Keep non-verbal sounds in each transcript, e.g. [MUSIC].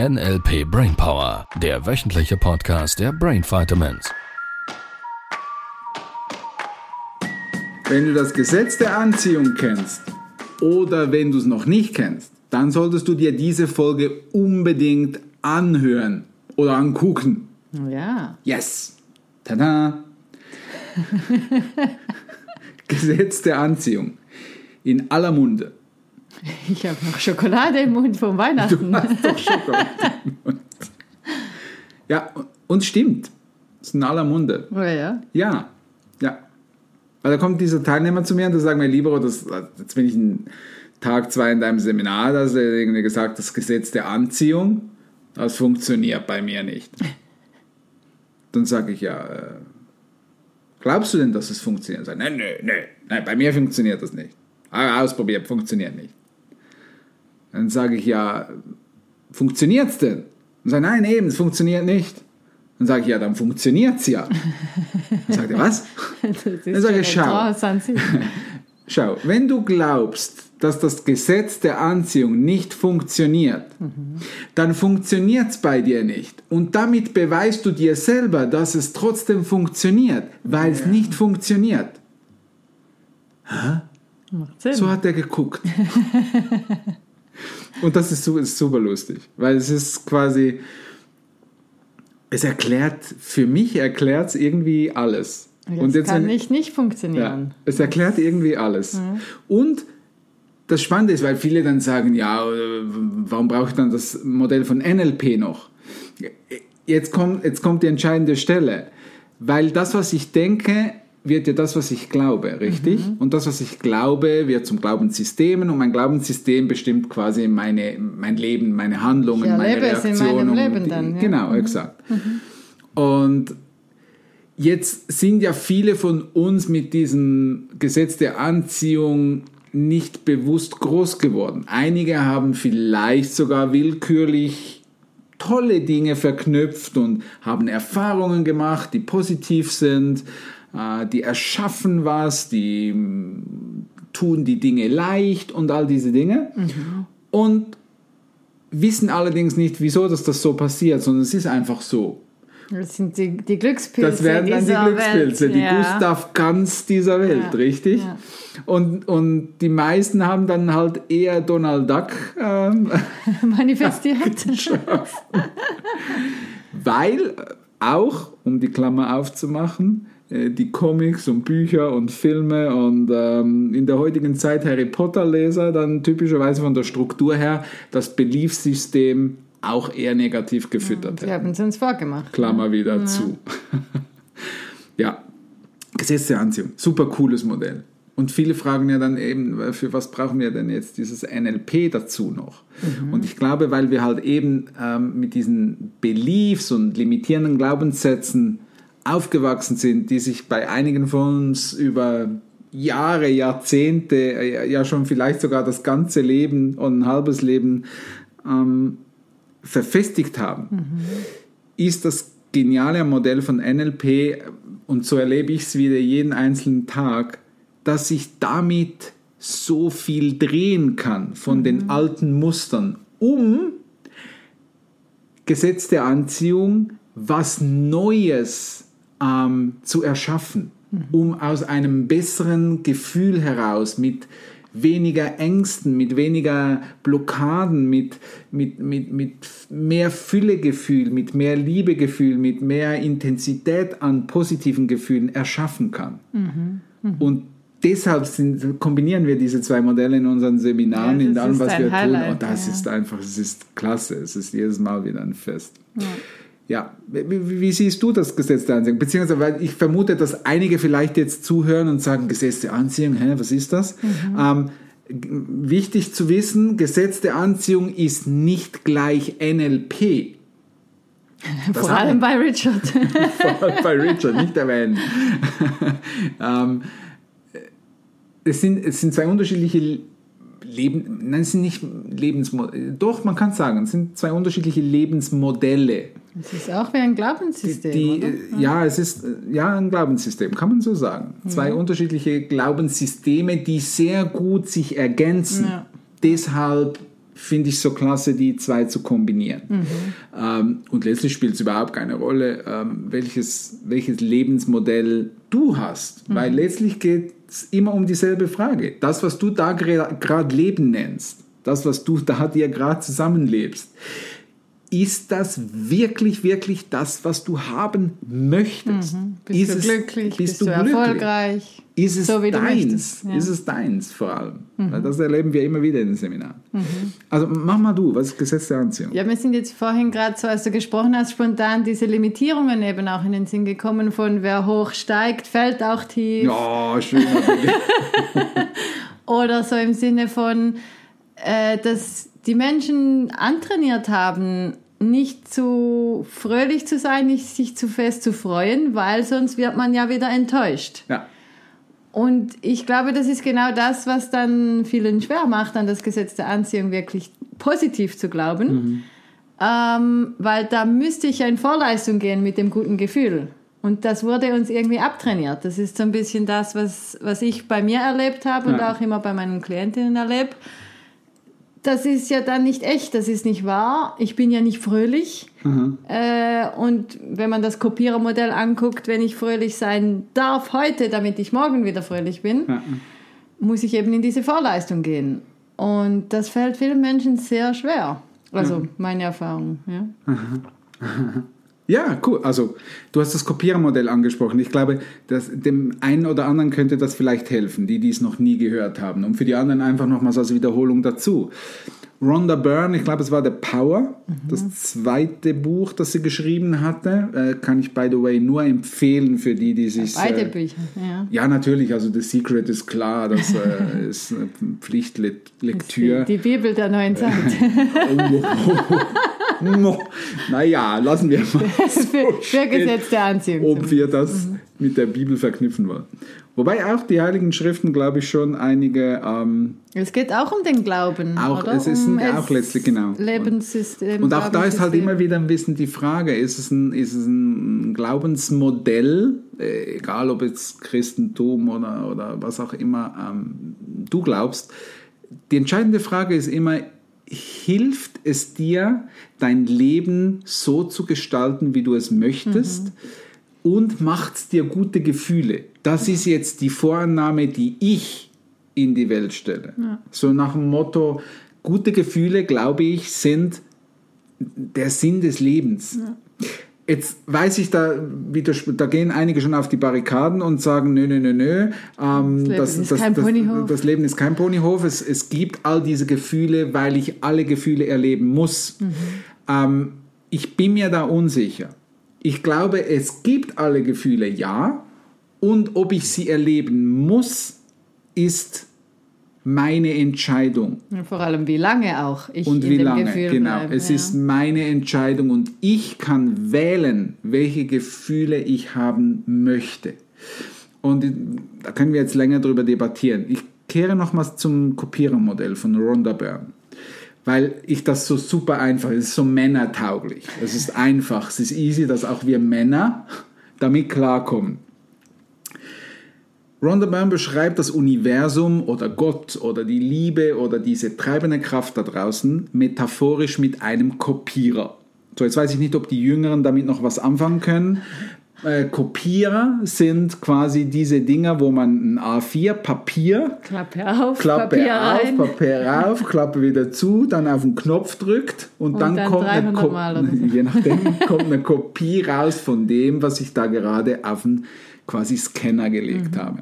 NLP Brainpower, der wöchentliche Podcast der Brain Vitamins. Wenn du das Gesetz der Anziehung kennst oder wenn du es noch nicht kennst, dann solltest du dir diese Folge unbedingt anhören oder angucken. Ja. Yes! Tada! [LAUGHS] Gesetz der Anziehung. In aller Munde. Ich habe noch Schokolade im Mund vom Weihnachten. Du hast doch Schokolade im Mund. Ja, und stimmt. Das ist in aller Munde. Oh ja. Ja, ja. Weil da kommt dieser Teilnehmer zu mir und da sagen wir lieber, das, jetzt bin ich in Tag zwei in deinem Seminar, da hast du irgendwie gesagt, das Gesetz der Anziehung, das funktioniert bei mir nicht. Dann sage ich ja, äh, glaubst du denn, dass es funktioniert? Sag, nein, nein, nein, nein, bei mir funktioniert das nicht. Ah, Ausprobiert, funktioniert nicht. Dann sage ich ja, funktioniert es denn? Und sagt, nein, eben, es funktioniert nicht. Dann sage ich, ja, dann funktioniert es ja. Dann sagt er, was? [LAUGHS] Dann sage ich, schau. [LAUGHS] Schau, wenn du glaubst, dass das Gesetz der Anziehung nicht funktioniert, dann funktioniert es bei dir nicht. Und damit beweist du dir selber, dass es trotzdem funktioniert, weil es nicht funktioniert. Macht Sinn. So hat er geguckt. [LAUGHS] Und das ist, ist super lustig, weil es ist quasi, es erklärt, für mich erklärt es irgendwie alles. Jetzt kann nicht nicht ja, funktionieren. es erklärt irgendwie alles. Und das Spannende ist, weil viele dann sagen, ja, warum brauche ich dann das Modell von NLP noch? Jetzt kommt, jetzt kommt die entscheidende Stelle. Weil das, was ich denke, wird ja das, was ich glaube, richtig? Und das, was ich glaube, wird zum Glaubenssystemen und mein Glaubenssystem bestimmt quasi meine, mein Leben, meine Handlungen, Ich meine in Reaktionen. meinem Leben die- dann, ja. Genau, exakt. Und Jetzt sind ja viele von uns mit diesem Gesetz der Anziehung nicht bewusst groß geworden. Einige haben vielleicht sogar willkürlich tolle Dinge verknüpft und haben Erfahrungen gemacht, die positiv sind, die erschaffen was, die tun die Dinge leicht und all diese Dinge. Und wissen allerdings nicht, wieso dass das so passiert, sondern es ist einfach so. Das sind die, die Glückspilze. Das werden dann die Glückspilze, Welt. die ja. Gustav Ganz dieser Welt, Ja, richtig? ja. Und, und die meisten haben dann halt eher Donald Duck, ähm, [LAUGHS] manifestiert. [LAUGHS] weil äh, auch, um die Klammer aufzumachen, äh, die Comics und Bücher und Filme und ähm, in der heutigen Zeit Harry Potter Leser dann typischerweise von der Struktur her das Beliefssystem auch eher negativ gefüttert Die hätten. haben es uns vorgemacht. Klammer wieder zu. [LAUGHS] ja, Gesetz der Anziehung, super cooles Modell. Und viele fragen ja dann eben, für was brauchen wir denn jetzt dieses NLP dazu noch? Und ich glaube, weil wir halt eben ähm, mit diesen Beliefs und limitierenden Glaubenssätzen aufgewachsen sind, die sich bei einigen von uns über Jahre, Jahrzehnte, äh, ja schon vielleicht sogar das ganze Leben und ein halbes Leben ähm, verfestigt haben. Ist das geniale Modell von NLP, und so erlebe ich es wieder jeden einzelnen Tag, dass ich damit so viel drehen kann von den alten Mustern, um Gesetz der Anziehung was Neues ähm, zu erschaffen, um aus einem besseren Gefühl heraus mit weniger Ängsten, mit weniger Blockaden, mit, mit, mit, mit mehr Füllegefühl, mit mehr Liebegefühl, mit mehr Intensität an positiven Gefühlen erschaffen kann. Und deshalb sind, kombinieren wir diese zwei Modelle in unseren Seminaren, Ja, in allem, was wir tun. Highlight, Und das ja. ist einfach, es ist klasse. Es ist jedes Mal wieder ein Fest. Ja, wie, wie- wie siehst du das Gesetz der Anziehung? Beziehungsweise, weil ich vermute, dass einige vielleicht jetzt zuhören und sagen, Gesetz der Anziehung, hä, was ist das? Ähm, g- wichtig zu wissen, Gesetz der Anziehung ist nicht gleich NLP. [LAUGHS] Das Vor allem bei Richard. [LAUGHS] Vor allem bei Richard, nicht erwähnen. [LAUGHS] ähm, es, sind, es sind zwei unterschiedliche Leben, nein, es sind nicht Lebensmodelle, doch, man kann sagen, es sind zwei unterschiedliche Lebensmodelle. Das ist auch wie ein Glaubenssystem. Die, oder? äh, ja, es ist äh, ja ein Glaubenssystem, kann man so sagen. Zwei unterschiedliche Glaubenssysteme, die sehr gut sich ergänzen. Ja. Deshalb finde ich so klasse, die zwei zu kombinieren. Ähm, und letztlich spielt es überhaupt keine Rolle, ähm, welches, welches Lebensmodell du hast, weil letztlich geht es immer um dieselbe Frage. Das, was du da gerade Leben nennst, das, was du da dir gerade zusammenlebst, ist das wirklich, wirklich das, was du haben möchtest? Bist ist du es- glücklich? Bist, du, glücklich? erfolgreich? Ist es So, wie du deins? ja. Mhm. Ist es deins vor allem? Weil das erleben wir immer wieder in den Seminaren. Also mach mal du, was ist Gesetz der Anziehung? Ja, mir sind jetzt vorhin gerade so, als du gesprochen hast, spontan diese Limitierungen eben auch in den Sinn gekommen von wer hoch steigt, fällt auch tief. Ja, schön. [LAUGHS] Oder so im Sinne von, äh, dass die Menschen antrainiert haben, nicht zu fröhlich zu sein, nicht sich zu fest zu freuen, weil sonst wird man ja wieder enttäuscht. ja. Und ich glaube, das ist genau das, was dann vielen schwer macht, an das Gesetz der Anziehung wirklich positiv zu glauben. Ähm, weil da müsste ich ja in Vorleistung gehen mit dem guten Gefühl. Und das wurde uns irgendwie abtrainiert. Das ist so ein bisschen das, was, was ich bei mir erlebt habe und Ja. auch immer bei meinen Klientinnen erlebe. Das ist ja dann nicht echt, das ist nicht wahr. Ich bin ja nicht fröhlich. Äh, und wenn man das Kopierermodell anguckt, wenn ich fröhlich sein darf heute, damit ich morgen wieder fröhlich bin, Ja. muss ich eben in diese Vorleistung gehen. Und das fällt vielen Menschen sehr schwer. Also meine Erfahrung. Ja. [LAUGHS] Ja, cool. Also, du hast das Kopiermodell angesprochen. Ich glaube, dass dem einen oder anderen könnte das vielleicht helfen, die dies noch nie gehört haben. Und für die anderen einfach nochmals als Wiederholung dazu. Rhonda Byrne, ich glaube, es war The Power, das zweite Buch, das sie geschrieben hatte. Äh, kann ich, by the way, nur empfehlen für die, die sich. Beide äh, Bücher. Ja. Ja, natürlich. Also, The Secret ist klar, das äh, [LAUGHS] ist eine Pflichtlektüre. Die, die Bibel der neuen Zeit. [LAUGHS] No. [LAUGHS] Naja, lassen wir mal. [LAUGHS] für, für Gesetz der Anziehung. ob wir das mit der Bibel verknüpfen wollen. Wobei auch die Heiligen Schriften, glaube ich, schon einige, ähm, Es geht auch um den Glauben. Auch- oder? es ist um ein- auch letztlich, genau. Lebenssystem. und auch da ist halt immer wieder ein bisschen die Frage, ist es ein, ist es ein Glaubensmodell, äh, egal ob jetzt Christentum oder, oder was auch immer ähm, du glaubst, die entscheidende Frage ist immer, hilft es dir, dein Leben so zu gestalten, wie du es möchtest? Und macht es dir gute Gefühle? Das ist jetzt die Vorannahme, die ich in die Welt stelle. So nach dem Motto, gute Gefühle, glaube ich, sind der Sinn des Lebens. Jetzt weiß ich, da, widers- da gehen einige schon auf die Barrikaden und sagen, nö, nö, nö, nö. Ähm, Leben ist kein das, Ponyhof. das Leben ist kein Ponyhof. Es, es gibt all diese Gefühle, weil ich alle Gefühle erleben muss. Ähm, ich bin mir da unsicher. Ich glaube, es gibt alle Gefühle, ja. Und ob ich sie erleben muss, ist meine Entscheidung. Vor allem wie lange auch ich Und in wie dem lange, Gefühl genau. bleibe. es ja. ist meine Entscheidung und ich kann wählen, welche Gefühle ich haben möchte. Und da können wir jetzt länger darüber debattieren. Ich kehre nochmals zum Kopierermodell von Rhonda Byrne. Weil ich das so super einfach, es ist so männertauglich. Es ist einfach, es ist easy, dass auch wir Männer damit klarkommen. Rhonda Byrne beschreibt das Universum oder Gott oder die Liebe oder diese treibende Kraft da draußen metaphorisch mit einem Kopierer. So, jetzt weiß ich nicht, ob die Jüngeren damit noch was anfangen können. Äh, Kopierer sind quasi diese Dinger, wo man ein A4 Papier Klappe auf, Klappe Papier auf, rein. Papier rauf, Klappe wieder zu, dann auf den Knopf drückt und, Und dann, dann kommt, eine 300 Ko- [LAUGHS] so. je nachdem, kommt eine Kopie raus von dem, was ich da gerade auf den quasi Scanner gelegt Mhm. habe,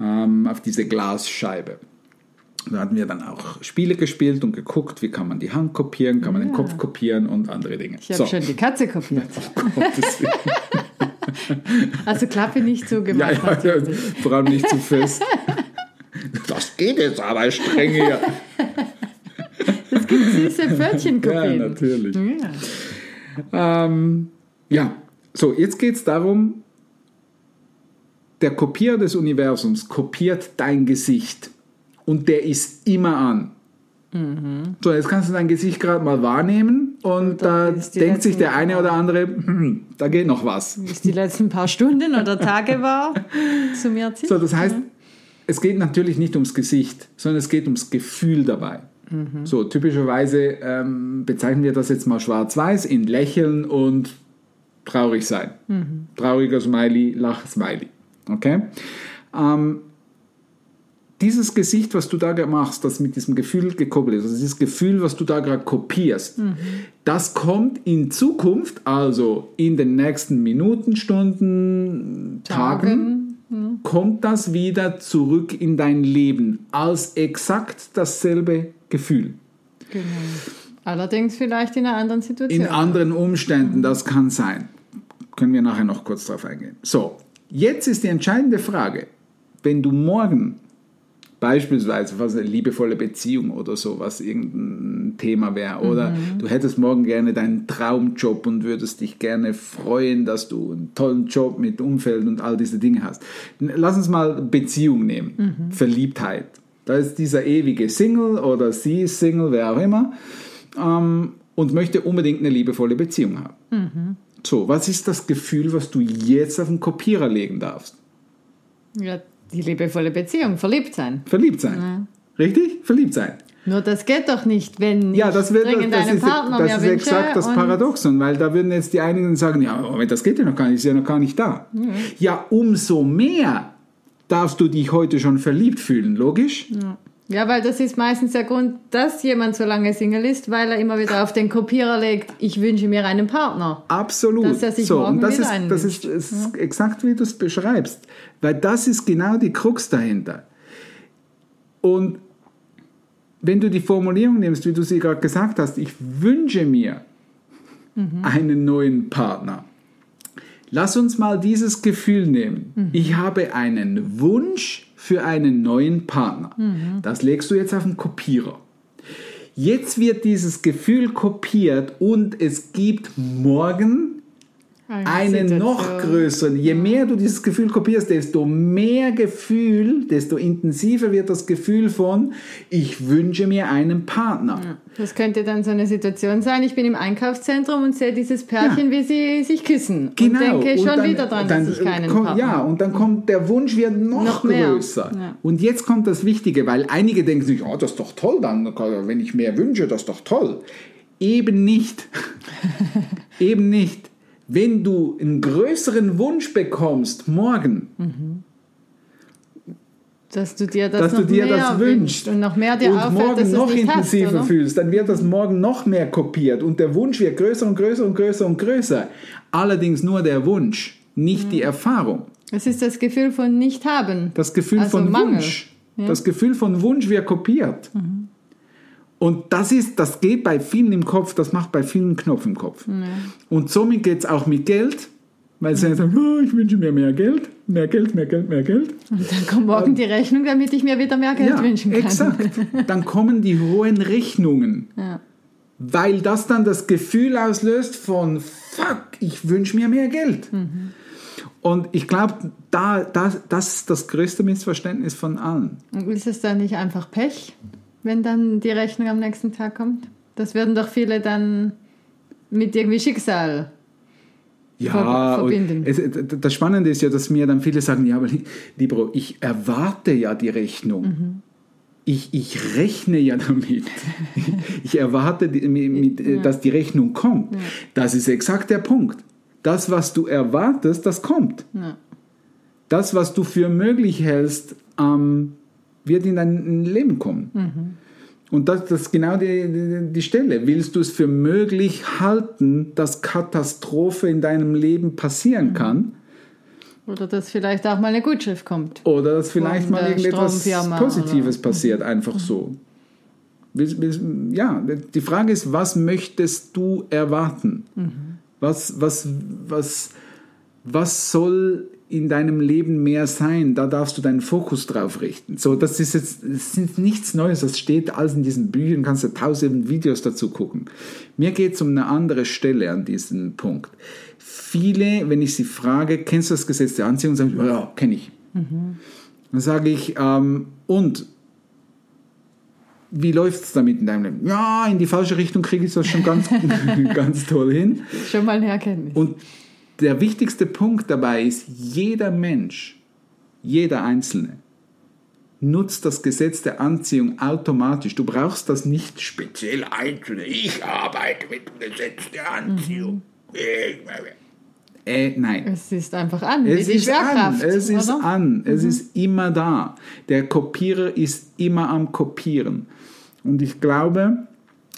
ähm, auf diese Glasscheibe. Da hatten wir dann auch Spiele gespielt und geguckt, wie kann man die Hand kopieren, kann man den Kopf kopieren und andere Dinge. Ich habe schon die Katze kopiert. [LAUGHS] Also Klappe nicht so ja, gemacht. ja, ja, natürlich. [LAUGHS] vor allem nicht zu fest. Das geht jetzt aber streng hier. Es gibt süße Pfötchenkopien. Ja, natürlich. Ja. Ähm, ja, so, jetzt geht es darum, der Kopierer des Universums kopiert dein Gesicht und der ist immer an. So, jetzt kannst du dein Gesicht gerade mal wahrnehmen und da denkt sich der eine oder andere, hm, da geht noch was. Wie es die letzten paar Stunden oder Tage war, [LAUGHS] zu mir zieht. So, das heißt, es geht natürlich nicht ums Gesicht, sondern es geht ums Gefühl dabei. So, typischerweise ähm, bezeichnen wir das jetzt mal schwarz-weiß in Lächeln und traurig sein. Trauriger Smiley, Lach-Smiley. Okay? Ähm, dieses Gesicht, was du da machst, das mit diesem Gefühl gekoppelt ist, also dieses Gefühl, was du da gerade kopierst, das kommt in Zukunft, also in den nächsten Minuten, Stunden, Tagen, kommt das wieder zurück in dein Leben als exakt dasselbe Gefühl. Genau. Allerdings vielleicht in einer anderen Situation. In anderen Umständen, das kann sein. Können wir nachher noch kurz drauf eingehen. So, jetzt ist die entscheidende Frage, wenn du morgen beispielsweise was eine liebevolle Beziehung oder so, was irgendein Thema wäre, oder du hättest morgen gerne deinen Traumjob und würdest dich gerne freuen, dass du einen tollen Job mit Umfeld und all diese Dinge hast. Lass uns mal Beziehung nehmen, Verliebtheit. Da ist dieser ewige Single oder sie ist Single, wer auch immer, ähm, und möchte unbedingt eine liebevolle Beziehung haben. So, was ist das Gefühl, was du jetzt auf den Kopierer legen darfst? ja, die liebevolle Beziehung, verliebt sein. Verliebt sein. Richtig? Verliebt sein. Nur das geht doch nicht, wenn Ja, das, wird, dringend das, einen ist, Partner das ist exakt das Paradoxon, weil da würden jetzt die einigen sagen, ja, Moment, das geht ja noch gar nicht, ist ja noch gar nicht da. Ja, umso mehr darfst du dich heute schon verliebt fühlen, logisch? Ja, weil das ist meistens der Grund, dass jemand so lange Single ist, weil er immer wieder auf den Kopierer legt, ich wünsche mir einen Partner. Absolut. Dass er sich so, morgen und das wieder ist, einen das ist, ist exakt wie du es beschreibst, weil das ist genau die Krux dahinter. Und wenn du die Formulierung nimmst, wie du sie gerade gesagt hast, ich wünsche mir Mhm. einen neuen Partner. Lass uns mal dieses Gefühl nehmen. Mhm. Ich habe einen Wunsch für einen neuen Partner. Mhm. Das legst du jetzt auf den Kopierer. Jetzt wird dieses Gefühl kopiert und es gibt morgen einen noch größeren. Je mehr du dieses Gefühl kopierst, desto mehr Gefühl, desto intensiver wird das Gefühl von, ich wünsche mir einen Partner. Das könnte dann so eine Situation sein, ich bin im Einkaufszentrum und sehe dieses Pärchen, wie sie sich küssen. Genau. Und denke schon dann- wieder dran, dann dass ich keinen Partner Ja, und dann kommt der Wunsch wird noch, Noch größer. Ja. Und jetzt kommt das Wichtige, weil einige denken sich, oh, das ist doch toll, dann, wenn ich mehr wünsche, das ist doch toll. Eben nicht. [LAUGHS] Eben nicht. Wenn du einen größeren Wunsch bekommst morgen, Dass du dir das, dass du dir das wünschst und noch mehr dir und auffällt, morgen dass noch nicht intensiver hast, fühlst, dann wird das morgen noch mehr kopiert und der Wunsch wird größer und größer und größer und größer. Allerdings nur der Wunsch, nicht die Erfahrung. Es ist das Gefühl von nicht haben. Das Gefühl Also von Mangel. Wunsch. Das Gefühl von Wunsch wird kopiert. Und das ist, das geht bei vielen im Kopf, das macht bei vielen Knopf im Kopf. Und somit geht es auch mit Geld, weil sie sagen, oh, ich wünsche mir mehr Geld, mehr Geld, mehr Geld, mehr Geld. Und dann kommt morgen die Rechnung, damit ich mir wieder mehr Geld wünschen kann. exakt. Dann kommen die hohen Rechnungen. Ja. Weil das dann das Gefühl auslöst von, fuck, ich wünsche mir mehr Geld. Mhm. Und ich glaube, da, da, das ist das größte Missverständnis von allen. Und ist es dann nicht einfach Pech, wenn dann die Rechnung am nächsten Tag kommt? Das würden doch viele dann mit irgendwie Schicksal. Ja, ver- verbinden. es, das Spannende ist ja, dass mir dann viele sagen, ja, aber li- lieber, ich erwarte ja die Rechnung. Mhm. Ich, ich rechne ja damit. [LAUGHS] ich erwarte, äh, dass die Rechnung kommt. Das ist exakt der Punkt. Das, was du erwartest, das kommt. Ja. Das, was du für möglich hältst, ähm, wird in dein Leben kommen. Mhm. Und das, das ist genau die, die, die Stelle. Willst du es für möglich halten, dass Katastrophe in deinem Leben passieren Mhm. kann? Oder dass vielleicht auch mal eine Gutschrift kommt. Oder dass vielleicht mal irgendetwas Positives oder- passiert, einfach so. Ja, die Frage ist, was möchtest du erwarten? Was, was, was, was soll in deinem Leben mehr sein? Da darfst du deinen Fokus drauf richten. So, das ist jetzt das ist nichts Neues, das steht alles in diesen Büchern, kannst du tausend Videos dazu gucken. Mir geht es um eine andere Stelle an diesem Punkt. Viele, wenn ich sie frage, kennst du das Gesetz der Anziehung, sagen sie, ja, kenne ich. Dann sage ich, ähm, und wie läuft es damit in deinem Leben? Ja, in die falsche Richtung kriege ich das schon ganz, [LAUGHS] ganz toll hin. Schon mal eine Erkenntnis. Und der wichtigste Punkt dabei ist, jeder Mensch, jeder Einzelne, nutzt das Gesetz der Anziehung automatisch. Du brauchst das nicht speziell einzeln. Ich arbeite mit dem Gesetz der Anziehung. Äh, nein. Es ist einfach an. Es ist an, es ist oder? an, es ist immer da. Der Kopierer ist immer am Kopieren. Und ich glaube,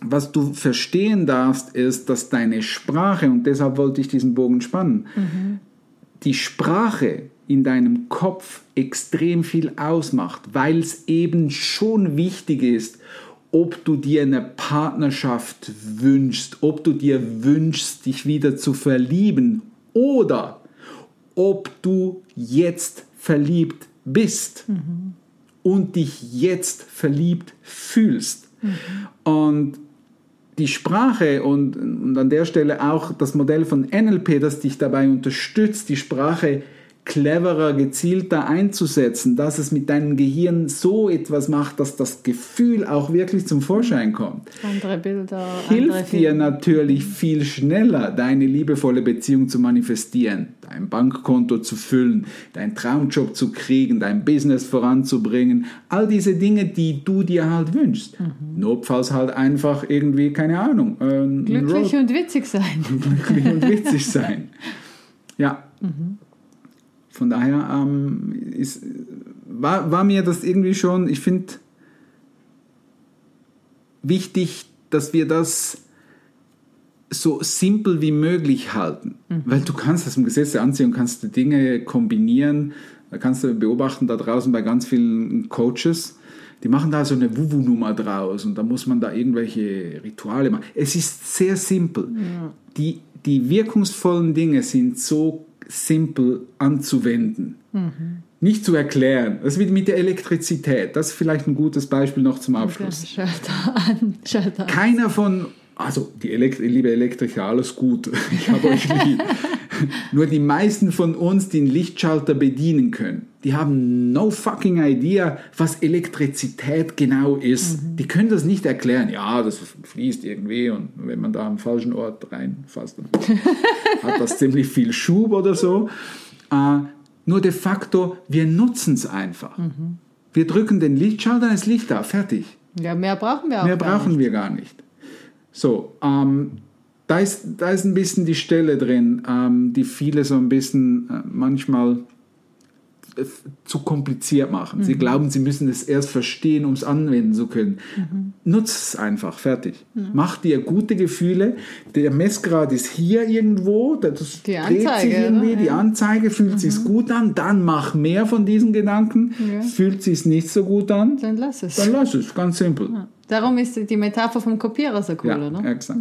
was du verstehen darfst, ist, dass deine Sprache, und deshalb wollte ich diesen Bogen spannen, die Sprache in deinem Kopf extrem viel ausmacht, weil es eben schon wichtig ist, ob du dir eine Partnerschaft wünschst, ob du dir wünschst, dich wieder zu verlieben oder ob du jetzt verliebt bist und dich jetzt verliebt fühlst. Und die Sprache und, und an der Stelle auch das Modell von NLP, das dich dabei unterstützt, die Sprache cleverer, gezielter einzusetzen, dass es mit deinem Gehirn so etwas macht, dass das Gefühl auch wirklich zum Vorschein kommt Andere Bilder, andere hilft dir Filme. natürlich viel schneller, deine liebevolle Beziehung zu manifestieren, dein Bankkonto zu füllen, deinen Traumjob zu kriegen, dein Business voranzubringen. All diese Dinge, die du dir halt wünschst. Notfalls halt einfach irgendwie, keine Ahnung, äh, [LAUGHS] Glücklich und witzig sein. glücklich und witzig sein. Ja. Von daher ähm, ist, war, war mir das irgendwie schon, ich finde, wichtig, dass wir das so simpel wie möglich halten. Weil du kannst das im Gesetz der Anziehung, kannst du Dinge kombinieren. Da kannst du beobachten, da draußen bei ganz vielen Coaches, die machen da so eine Wuwu-Nummer draus und da muss man da irgendwelche Rituale machen. Es ist sehr simpel. Die, die wirkungsvollen Dinge sind so simpel anzuwenden. Nicht zu erklären. Das ist wie mit der Elektrizität. Das ist vielleicht ein gutes Beispiel noch zum Abschluss. An, Schalter an. Keiner von, also die Elekt liebe Elektriker, alles gut, [LAUGHS] ich habe euch lieb. [LAUGHS] Nur die meisten von uns, die einen Lichtschalter bedienen können, die haben no fucking idea, was Elektrizität genau ist. Die können das nicht erklären. Ja, das fließt irgendwie und wenn man da am falschen Ort reinfasst, dann [LAUGHS] hat das ziemlich viel Schub oder so. Äh, nur de facto, wir nutzen es einfach. Wir drücken den Lichtschalter, ist Licht da, fertig. Ja, mehr brauchen wir auch Mehr brauchen nicht. wir gar nicht. So, ähm, da, ist, da ist ein bisschen die Stelle drin, ähm, die viele so ein bisschen äh, manchmal äh, zu kompliziert machen. Sie glauben, sie müssen es erst verstehen, um es anwenden zu können. Nutz es einfach, fertig. Mach dir gute Gefühle. Der Messgrad ist hier irgendwo, das Die dreht Anzeige, sich irgendwie, oder? die Ja. Anzeige fühlt sich gut an, dann mach mehr von diesen Gedanken. Ja. Fühlt sich nicht so gut an, Dann lass es. dann lass es, ganz simpel. Darum ist die Metapher vom Kopierer so cool, Ja, oder? exakt.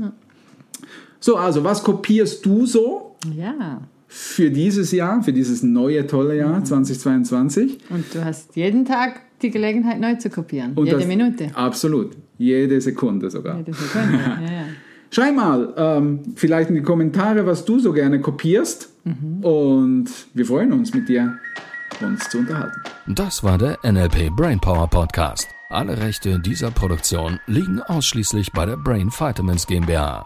So, also was kopierst du so Ja. für dieses Jahr, für dieses neue tolle Mhm. Jahr 2022? Und du hast jeden Tag die Gelegenheit, neu zu kopieren. Und Jede das- Minute. Absolut, jede Sekunde sogar. Jede Sekunde. [LAUGHS] ja, ja. Schreib mal ähm, vielleicht in die Kommentare, was du so gerne kopierst. Mhm. Und wir freuen uns mit dir, uns zu unterhalten. Das war der NLP Brainpower Podcast. Alle Rechte dieser Produktion liegen ausschließlich bei der Brain Vitamins GmbH.